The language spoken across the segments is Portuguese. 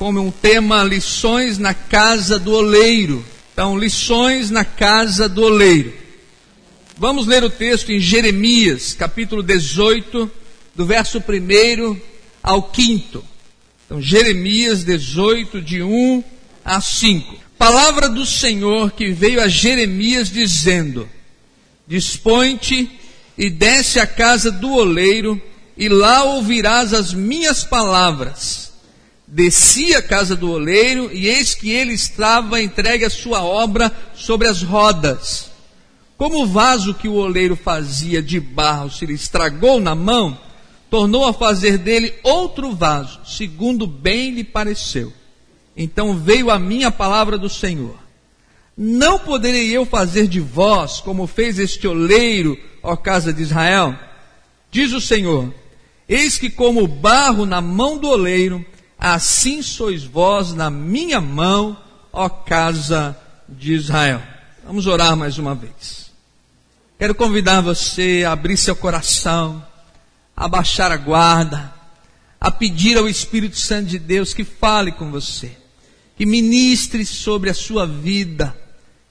como um tema lições na casa do oleiro. Então, lições na casa do oleiro. Vamos ler o texto em Jeremias, capítulo 18, do verso 1 ao 5. Então, Jeremias 18, de 1 a 5. Palavra do Senhor que veio a Jeremias dizendo: Dispõe-te e desce à casa do oleiro, e lá ouvirás as minhas palavras Desci à casa do oleiro, e eis que ele estava entregue a sua obra sobre as rodas. Como o vaso que o oleiro fazia de barro se lhe estragou na mão, tornou a fazer dele outro vaso, segundo bem lhe pareceu. Então veio a mim a palavra do Senhor. Não poderei eu fazer de vós como fez este oleiro, ó casa de Israel? Diz o Senhor: Eis que como barro na mão do oleiro, assim sois vós na minha mão, ó casa de Israel. Vamos orar mais uma vez. Quero convidar você a abrir seu coração, a baixar a guarda, a pedir ao Espírito Santo de Deus que fale com você, que ministre sobre a sua vida,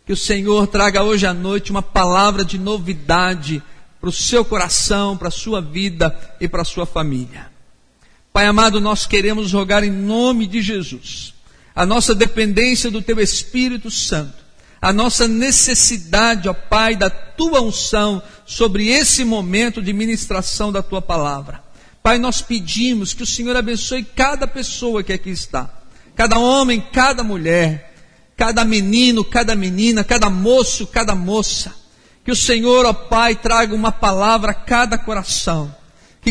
que o Senhor traga hoje à noite uma palavra de novidade para o seu coração, para a sua vida e para a sua família. Pai amado, nós queremos rogar em nome de Jesus a nossa dependência do Teu Espírito Santo, a nossa necessidade, ó Pai, da Tua unção sobre esse momento de ministração da Tua palavra. Pai, nós pedimos que o Senhor abençoe cada pessoa que aqui está, cada homem, cada mulher, cada menino, cada menina, cada moço, cada moça. Que o Senhor, ó Pai, traga uma palavra a cada coração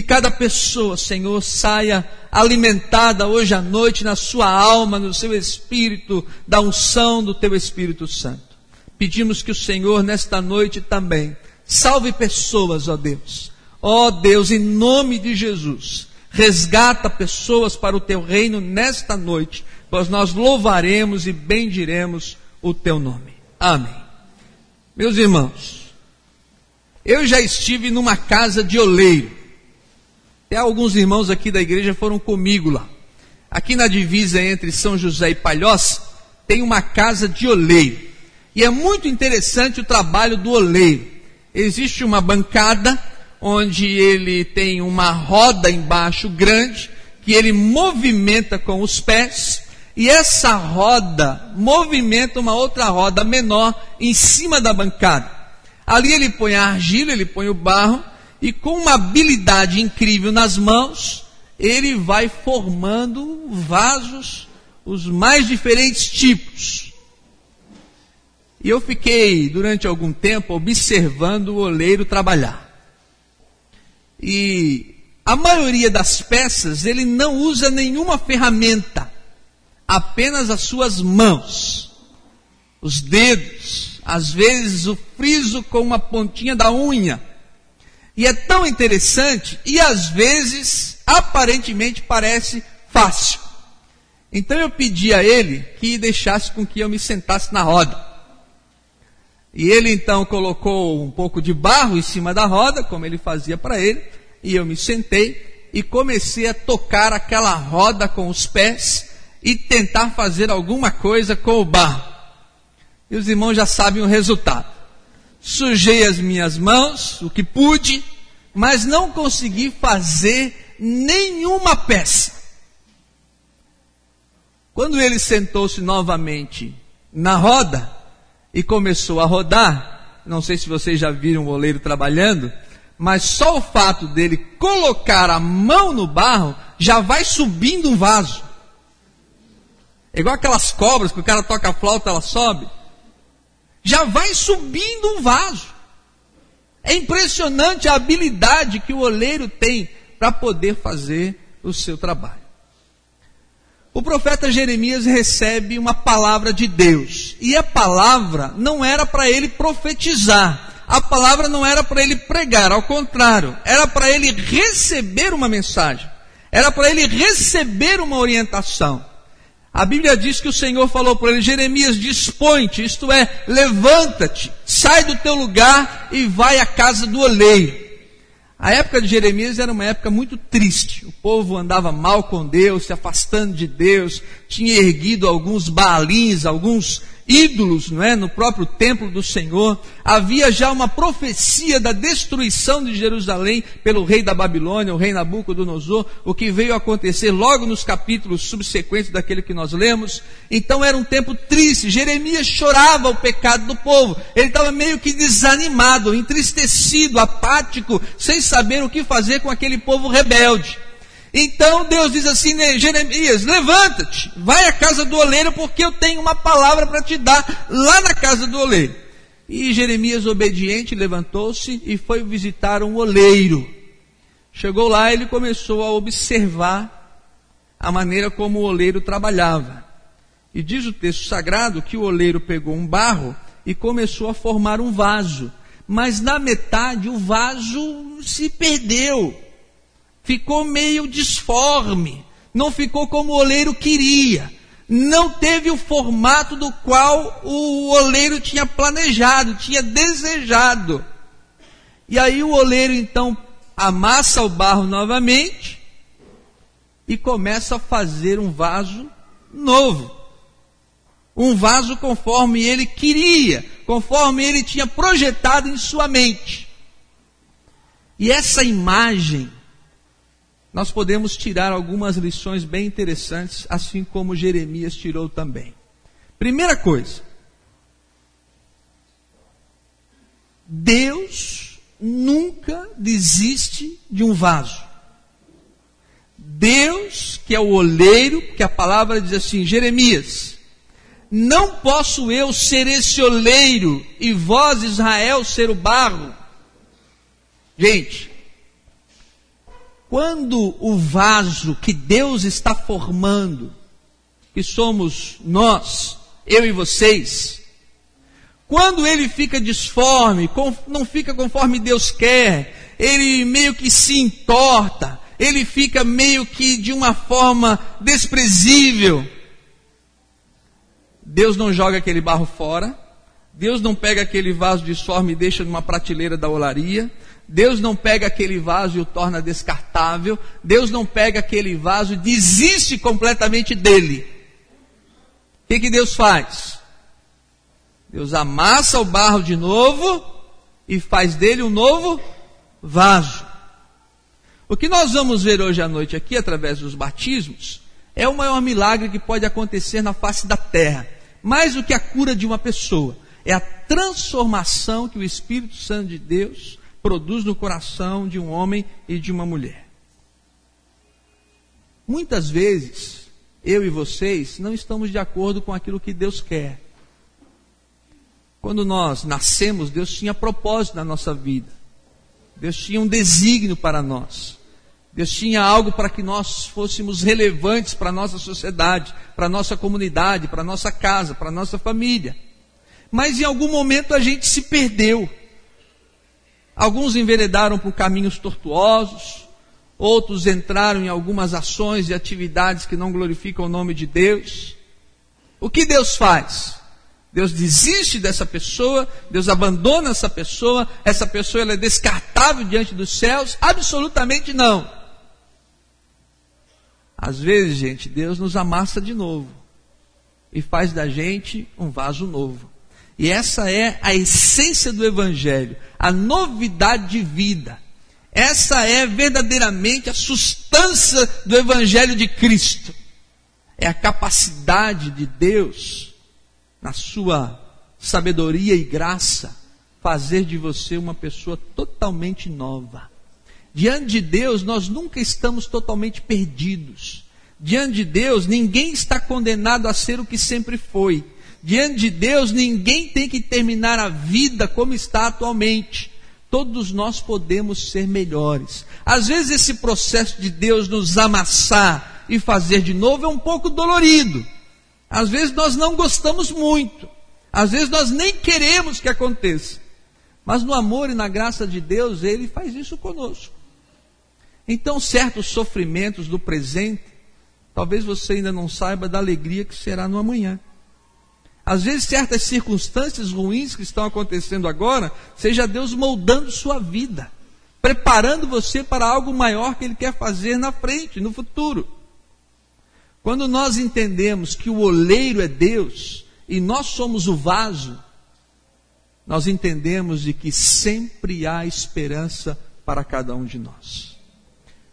que cada pessoa, Senhor, saia alimentada hoje à noite na sua alma, no seu espírito, da unção do teu Espírito Santo. Pedimos que o Senhor, nesta noite também, salve pessoas, ó Deus. Ó Deus, em nome de Jesus, resgata pessoas para o teu reino nesta noite, pois nós louvaremos e bendiremos o teu nome. Amém. Meus irmãos, eu já estive numa casa de oleiro. Até alguns irmãos aqui da igreja foram comigo lá. Aqui na divisa entre São José e Palhoça, tem uma casa de oleiro. E é muito interessante o trabalho do oleiro. Existe uma bancada onde ele tem uma roda embaixo grande, que ele movimenta com os pés, e essa roda movimenta uma outra roda menor em cima da bancada. Ali ele põe a argila, ele põe o barro, e com uma habilidade incrível nas mãos, ele vai formando vasos, os mais diferentes tipos. E eu fiquei durante algum tempo observando o oleiro trabalhar. E a maioria das peças ele não usa nenhuma ferramenta, apenas as suas mãos, os dedos, às vezes o friso com uma pontinha da unha e é tão interessante e às vezes aparentemente parece fácil. Então eu pedi a ele que deixasse com que eu me sentasse na roda. E ele então colocou um pouco de barro em cima da roda, como ele fazia para ele, e eu me sentei e comecei a tocar aquela roda com os pés e tentar fazer alguma coisa com o barro. E os irmãos já sabem o resultado sujei as minhas mãos, o que pude, mas não consegui fazer nenhuma peça. Quando ele sentou-se novamente na roda e começou a rodar, não sei se vocês já viram o oleiro trabalhando, mas só o fato dele colocar a mão no barro já vai subindo um vaso. É igual aquelas cobras que o cara toca a flauta, ela sobe já vai subindo um vaso. É impressionante a habilidade que o oleiro tem para poder fazer o seu trabalho. O profeta Jeremias recebe uma palavra de Deus, e a palavra não era para ele profetizar, a palavra não era para ele pregar, ao contrário, era para ele receber uma mensagem, era para ele receber uma orientação. A Bíblia diz que o Senhor falou para ele, Jeremias, dispõe-te, isto é, levanta-te, sai do teu lugar e vai à casa do oleiro. A época de Jeremias era uma época muito triste. O povo andava mal com Deus, se afastando de Deus, tinha erguido alguns baalins, alguns ídolos, não é, no próprio templo do Senhor. Havia já uma profecia da destruição de Jerusalém pelo rei da Babilônia, o rei Nabucodonosor, o que veio acontecer logo nos capítulos subsequentes daquele que nós lemos. Então era um tempo triste. Jeremias chorava o pecado do povo. Ele estava meio que desanimado, entristecido, apático, sem saber o que fazer com aquele povo rebelde. Então Deus diz assim, né, Jeremias, levanta-te, vai à casa do oleiro, porque eu tenho uma palavra para te dar lá na casa do oleiro. E Jeremias, obediente, levantou-se e foi visitar um oleiro. Chegou lá, ele começou a observar a maneira como o oleiro trabalhava. E diz o texto sagrado que o oleiro pegou um barro e começou a formar um vaso. Mas na metade o vaso se perdeu ficou meio disforme, não ficou como o oleiro queria, não teve o formato do qual o oleiro tinha planejado, tinha desejado. E aí o oleiro então amassa o barro novamente e começa a fazer um vaso novo. Um vaso conforme ele queria, conforme ele tinha projetado em sua mente. E essa imagem nós podemos tirar algumas lições bem interessantes, assim como Jeremias tirou também. Primeira coisa, Deus nunca desiste de um vaso. Deus, que é o oleiro, que a palavra diz assim, Jeremias, não posso eu ser esse oleiro e vós, Israel, ser o barro. Gente, quando o vaso que Deus está formando, que somos nós, eu e vocês, quando ele fica disforme, não fica conforme Deus quer, ele meio que se entorta, ele fica meio que de uma forma desprezível. Deus não joga aquele barro fora, Deus não pega aquele vaso disforme e deixa numa prateleira da olaria, Deus não pega aquele vaso e o torna descartável. Deus não pega aquele vaso e desiste completamente dele. O que, que Deus faz? Deus amassa o barro de novo e faz dele um novo vaso. O que nós vamos ver hoje à noite aqui, através dos batismos, é o maior milagre que pode acontecer na face da terra. Mais do que a cura de uma pessoa, é a transformação que o Espírito Santo de Deus produz no coração de um homem e de uma mulher. Muitas vezes, eu e vocês não estamos de acordo com aquilo que Deus quer. Quando nós nascemos, Deus tinha propósito na nossa vida. Deus tinha um desígnio para nós. Deus tinha algo para que nós fôssemos relevantes para a nossa sociedade, para a nossa comunidade, para a nossa casa, para a nossa família. Mas em algum momento a gente se perdeu. Alguns enveredaram por caminhos tortuosos, outros entraram em algumas ações e atividades que não glorificam o nome de Deus. O que Deus faz? Deus desiste dessa pessoa, Deus abandona essa pessoa, essa pessoa é descartável diante dos céus? Absolutamente não. Às vezes, gente, Deus nos amassa de novo e faz da gente um vaso novo. E essa é a essência do Evangelho, a novidade de vida. Essa é verdadeiramente a substância do Evangelho de Cristo. É a capacidade de Deus, na sua sabedoria e graça, fazer de você uma pessoa totalmente nova. Diante de Deus, nós nunca estamos totalmente perdidos. Diante de Deus, ninguém está condenado a ser o que sempre foi. Diante de Deus, ninguém tem que terminar a vida como está atualmente. Todos nós podemos ser melhores. Às vezes, esse processo de Deus nos amassar e fazer de novo é um pouco dolorido. Às vezes, nós não gostamos muito. Às vezes, nós nem queremos que aconteça. Mas no amor e na graça de Deus, Ele faz isso conosco. Então, certos sofrimentos do presente, talvez você ainda não saiba da alegria que será no amanhã. Às vezes, certas circunstâncias ruins que estão acontecendo agora, seja Deus moldando sua vida, preparando você para algo maior que Ele quer fazer na frente, no futuro. Quando nós entendemos que o oleiro é Deus e nós somos o vaso, nós entendemos de que sempre há esperança para cada um de nós.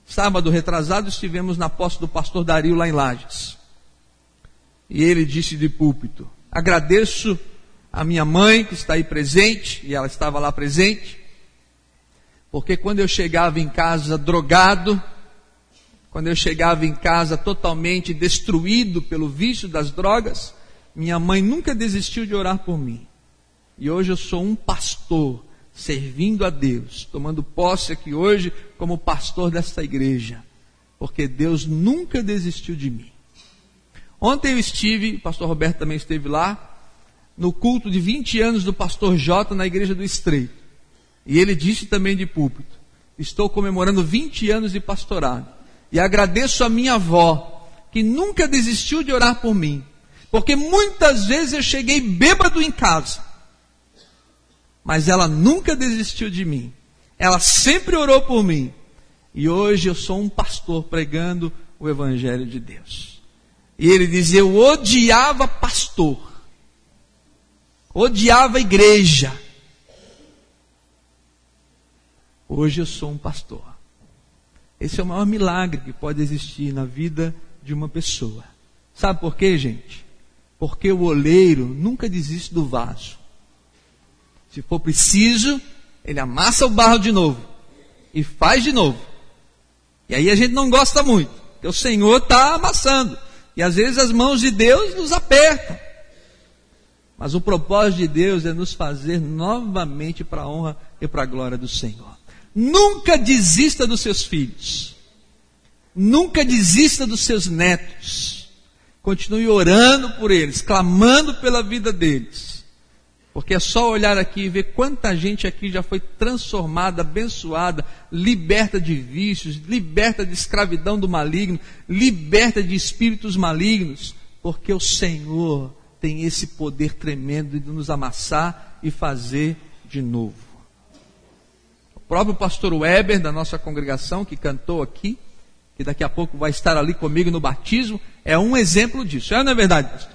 Sábado retrasado estivemos na posse do pastor Dario lá em Lages. E ele disse de púlpito: Agradeço a minha mãe que está aí presente, e ela estava lá presente, porque quando eu chegava em casa drogado, quando eu chegava em casa totalmente destruído pelo vício das drogas, minha mãe nunca desistiu de orar por mim. E hoje eu sou um pastor, servindo a Deus, tomando posse aqui hoje como pastor desta igreja, porque Deus nunca desistiu de mim. Ontem eu estive, o pastor Roberto também esteve lá, no culto de 20 anos do pastor Jota na igreja do Estreito. E ele disse também de púlpito: Estou comemorando 20 anos de pastorado. E agradeço a minha avó, que nunca desistiu de orar por mim. Porque muitas vezes eu cheguei bêbado em casa. Mas ela nunca desistiu de mim. Ela sempre orou por mim. E hoje eu sou um pastor pregando o Evangelho de Deus. E ele dizia: Eu odiava pastor. Odiava igreja. Hoje eu sou um pastor. Esse é o maior milagre que pode existir na vida de uma pessoa. Sabe por quê, gente? Porque o oleiro nunca desiste do vaso. Se for preciso, ele amassa o barro de novo e faz de novo. E aí a gente não gosta muito, porque o Senhor está amassando. E às vezes as mãos de Deus nos apertam. Mas o propósito de Deus é nos fazer novamente para a honra e para a glória do Senhor. Nunca desista dos seus filhos. Nunca desista dos seus netos. Continue orando por eles, clamando pela vida deles. Porque é só olhar aqui e ver quanta gente aqui já foi transformada, abençoada, liberta de vícios, liberta de escravidão do maligno, liberta de espíritos malignos, porque o Senhor tem esse poder tremendo de nos amassar e fazer de novo próprio pastor Weber, da nossa congregação, que cantou aqui, que daqui a pouco vai estar ali comigo no batismo, é um exemplo disso. É não é verdade, pastor?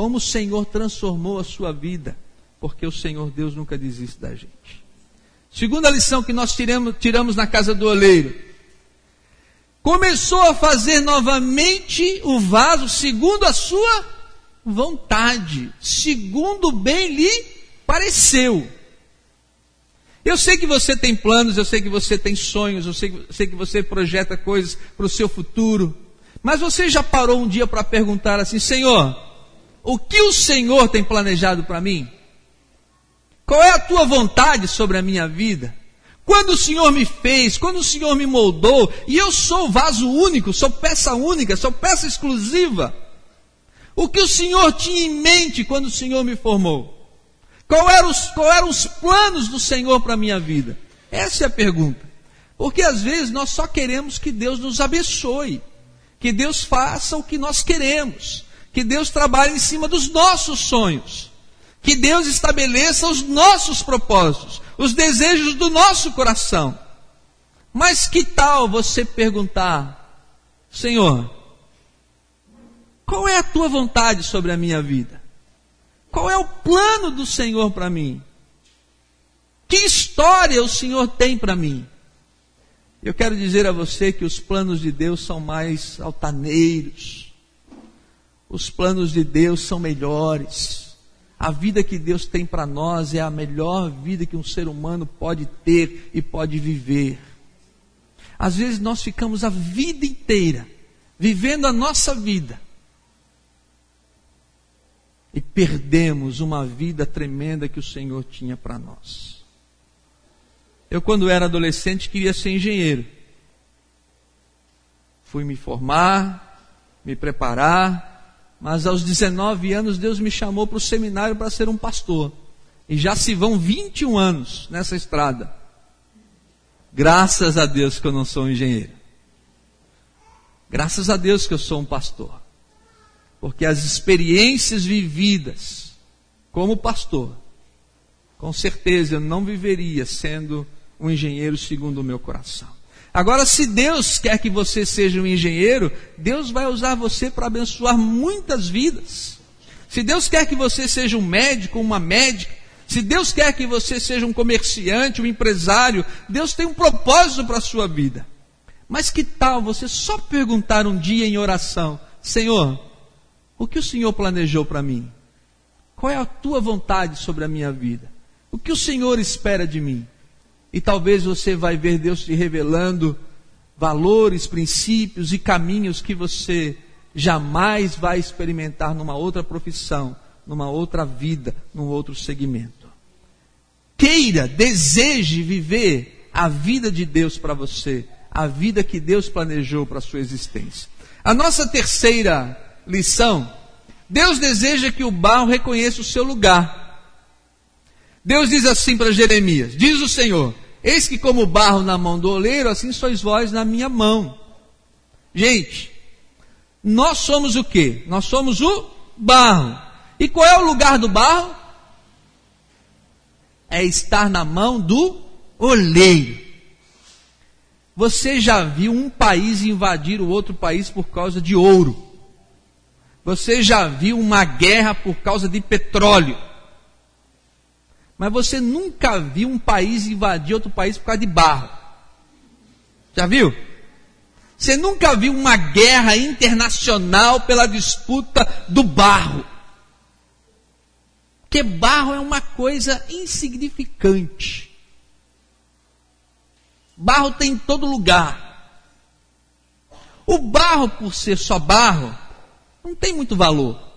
Como o Senhor transformou a sua vida, porque o Senhor Deus nunca desiste da gente. Segunda lição que nós tiramos, tiramos na casa do oleiro. Começou a fazer novamente o vaso segundo a sua vontade, segundo bem lhe pareceu. Eu sei que você tem planos, eu sei que você tem sonhos, eu sei, sei que você projeta coisas para o seu futuro. Mas você já parou um dia para perguntar assim: Senhor, o que o Senhor tem planejado para mim? Qual é a tua vontade sobre a minha vida? Quando o Senhor me fez, quando o Senhor me moldou, e eu sou vaso único, sou peça única, sou peça exclusiva. O que o Senhor tinha em mente quando o Senhor me formou? Qual eram os, qual eram os planos do Senhor para a minha vida? Essa é a pergunta. Porque às vezes nós só queremos que Deus nos abençoe, que Deus faça o que nós queremos, que Deus trabalhe em cima dos nossos sonhos, que Deus estabeleça os nossos propósitos, os desejos do nosso coração. Mas que tal você perguntar, Senhor, qual é a tua vontade sobre a minha vida? Qual é o plano do Senhor para mim? Que história o Senhor tem para mim? Eu quero dizer a você que os planos de Deus são mais altaneiros. Os planos de Deus são melhores. A vida que Deus tem para nós é a melhor vida que um ser humano pode ter e pode viver. Às vezes nós ficamos a vida inteira vivendo a nossa vida e perdemos uma vida tremenda que o Senhor tinha para nós. Eu, quando era adolescente, queria ser engenheiro. Fui me formar, me preparar, mas aos 19 anos Deus me chamou para o seminário para ser um pastor. E já se vão 21 anos nessa estrada. Graças a Deus que eu não sou um engenheiro. Graças a Deus que eu sou um pastor. Porque as experiências vividas como pastor, com certeza eu não viveria sendo um engenheiro segundo o meu coração. Agora, se Deus quer que você seja um engenheiro, Deus vai usar você para abençoar muitas vidas. Se Deus quer que você seja um médico, uma médica, se Deus quer que você seja um comerciante, um empresário, Deus tem um propósito para a sua vida. Mas que tal você só perguntar um dia em oração: Senhor, o que o Senhor planejou para mim? Qual é a tua vontade sobre a minha vida? O que o Senhor espera de mim? E talvez você vai ver Deus te revelando valores, princípios e caminhos que você jamais vai experimentar numa outra profissão, numa outra vida, num outro segmento. Queira, deseje viver a vida de Deus para você, a vida que Deus planejou para a sua existência. A nossa terceira lição, Deus deseja que o barro reconheça o seu lugar. Deus diz assim para Jeremias: Diz o Senhor, eis que como barro na mão do oleiro, assim sois vós na minha mão. Gente, nós somos o que? Nós somos o barro. E qual é o lugar do barro? É estar na mão do oleiro. Você já viu um país invadir o outro país por causa de ouro? Você já viu uma guerra por causa de petróleo? Mas você nunca viu um país invadir outro país por causa de barro. Já viu? Você nunca viu uma guerra internacional pela disputa do barro. Porque barro é uma coisa insignificante. Barro tem em todo lugar. O barro, por ser só barro, não tem muito valor.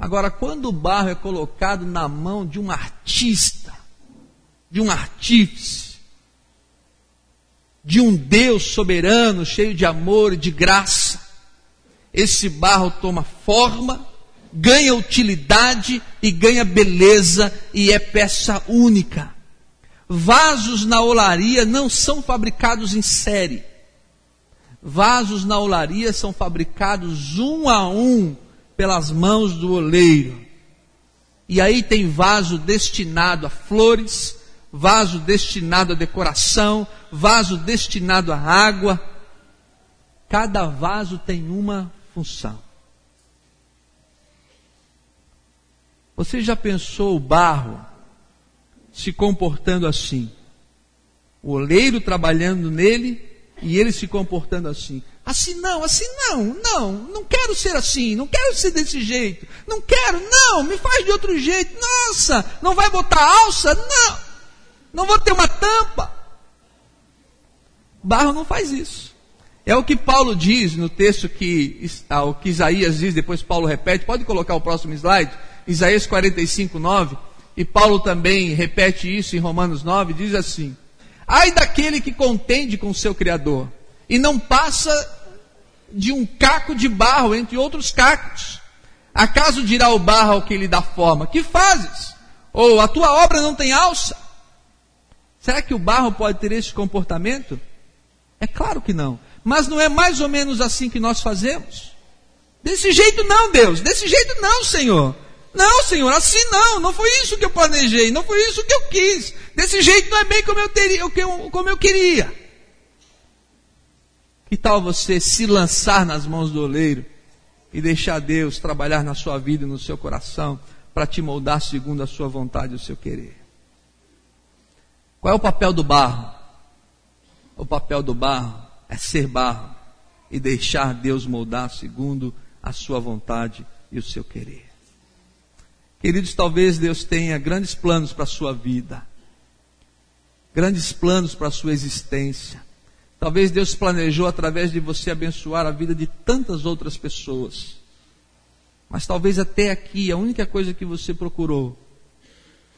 Agora, quando o barro é colocado na mão de um artista, de um artífice, de um Deus soberano, cheio de amor e de graça. Esse barro toma forma, ganha utilidade e ganha beleza e é peça única. Vasos na olaria não são fabricados em série. Vasos na olaria são fabricados um a um pelas mãos do oleiro. E aí tem vaso destinado a flores, vaso destinado à decoração, vaso destinado à água. Cada vaso tem uma função. Você já pensou o barro se comportando assim? O oleiro trabalhando nele e ele se comportando assim. Assim não, assim não, não, não quero ser assim, não quero ser desse jeito, não quero, não, me faz de outro jeito, nossa, não vai botar alça, não. Não vou ter uma tampa. Barro não faz isso. É o que Paulo diz no texto que está, o que Isaías diz, depois Paulo repete. Pode colocar o próximo slide? Isaías 45, 9. E Paulo também repete isso em Romanos 9, diz assim: Ai daquele que contende com o seu Criador, e não passa de um caco de barro entre outros cacos. Acaso dirá o barro ao que lhe dá forma: Que fazes? Ou a tua obra não tem alça? Será que o barro pode ter esse comportamento? É claro que não. Mas não é mais ou menos assim que nós fazemos? Desse jeito não, Deus. Desse jeito não, Senhor. Não, Senhor, assim não. Não foi isso que eu planejei. Não foi isso que eu quis. Desse jeito não é bem como eu, teria, como eu queria. Que tal você se lançar nas mãos do oleiro e deixar Deus trabalhar na sua vida e no seu coração para te moldar segundo a sua vontade e o seu querer? Qual é o papel do barro? O papel do barro é ser barro e deixar Deus moldar segundo a sua vontade e o seu querer. Queridos, talvez Deus tenha grandes planos para a sua vida, grandes planos para a sua existência. Talvez Deus planejou através de você abençoar a vida de tantas outras pessoas. Mas talvez até aqui a única coisa que você procurou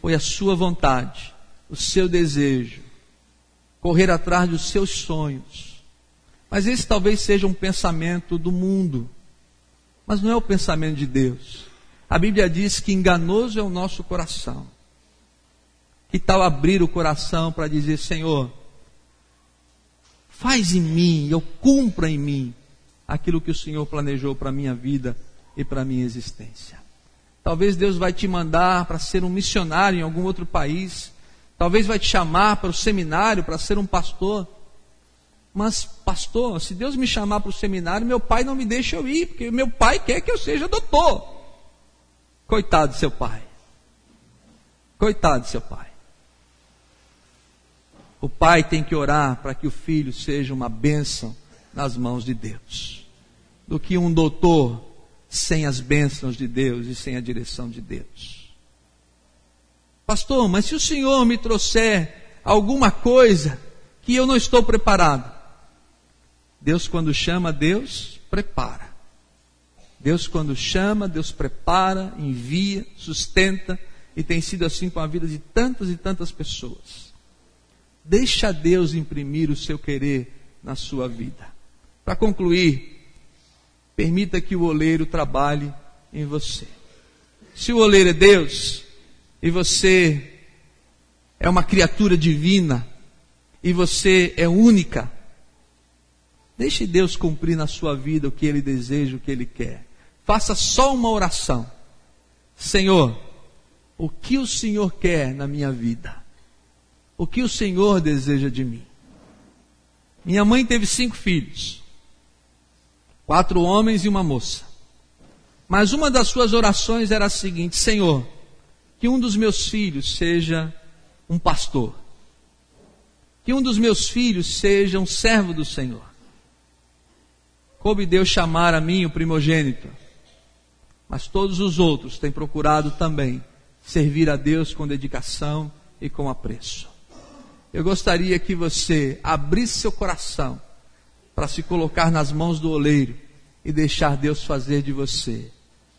foi a sua vontade o seu desejo, correr atrás dos seus sonhos. Mas esse talvez seja um pensamento do mundo, mas não é o pensamento de Deus. A Bíblia diz que enganoso é o nosso coração. Que tal abrir o coração para dizer: Senhor, faz em mim, eu cumpra em mim aquilo que o Senhor planejou para a minha vida e para a minha existência. Talvez Deus vai te mandar para ser um missionário em algum outro país talvez vai te chamar para o seminário para ser um pastor. Mas, pastor, se Deus me chamar para o seminário, meu pai não me deixa eu ir, porque meu pai quer que eu seja doutor. Coitado do seu pai. Coitado do seu pai. O pai tem que orar para que o filho seja uma bênção nas mãos de Deus, do que um doutor sem as bênçãos de Deus e sem a direção de Deus. Pastor, mas se o Senhor me trouxer alguma coisa que eu não estou preparado, Deus, quando chama, Deus prepara. Deus, quando chama, Deus prepara, envia, sustenta, e tem sido assim com a vida de tantas e tantas pessoas. Deixa Deus imprimir o seu querer na sua vida. Para concluir, permita que o oleiro trabalhe em você. Se o oleiro é Deus, e você é uma criatura divina, e você é única, Deixe Deus cumprir na sua vida o que Ele deseja, o que Ele quer. Faça só uma oração. Senhor, o que o Senhor quer na minha vida? O que o Senhor deseja de mim? Minha mãe teve cinco filhos, quatro homens e uma moça. Mas uma das suas orações era a seguinte: Senhor, que um dos meus filhos seja um pastor, que um dos meus filhos seja um servo do Senhor coube Deus chamar a mim o primogênito. Mas todos os outros têm procurado também servir a Deus com dedicação e com apreço. Eu gostaria que você abrisse seu coração para se colocar nas mãos do oleiro e deixar Deus fazer de você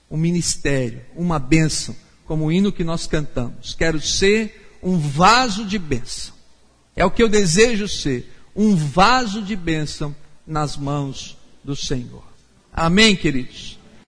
um ministério, uma bênção, como o hino que nós cantamos. Quero ser um vaso de bênção. É o que eu desejo ser, um vaso de bênção nas mãos do Senhor. Amém, queridos?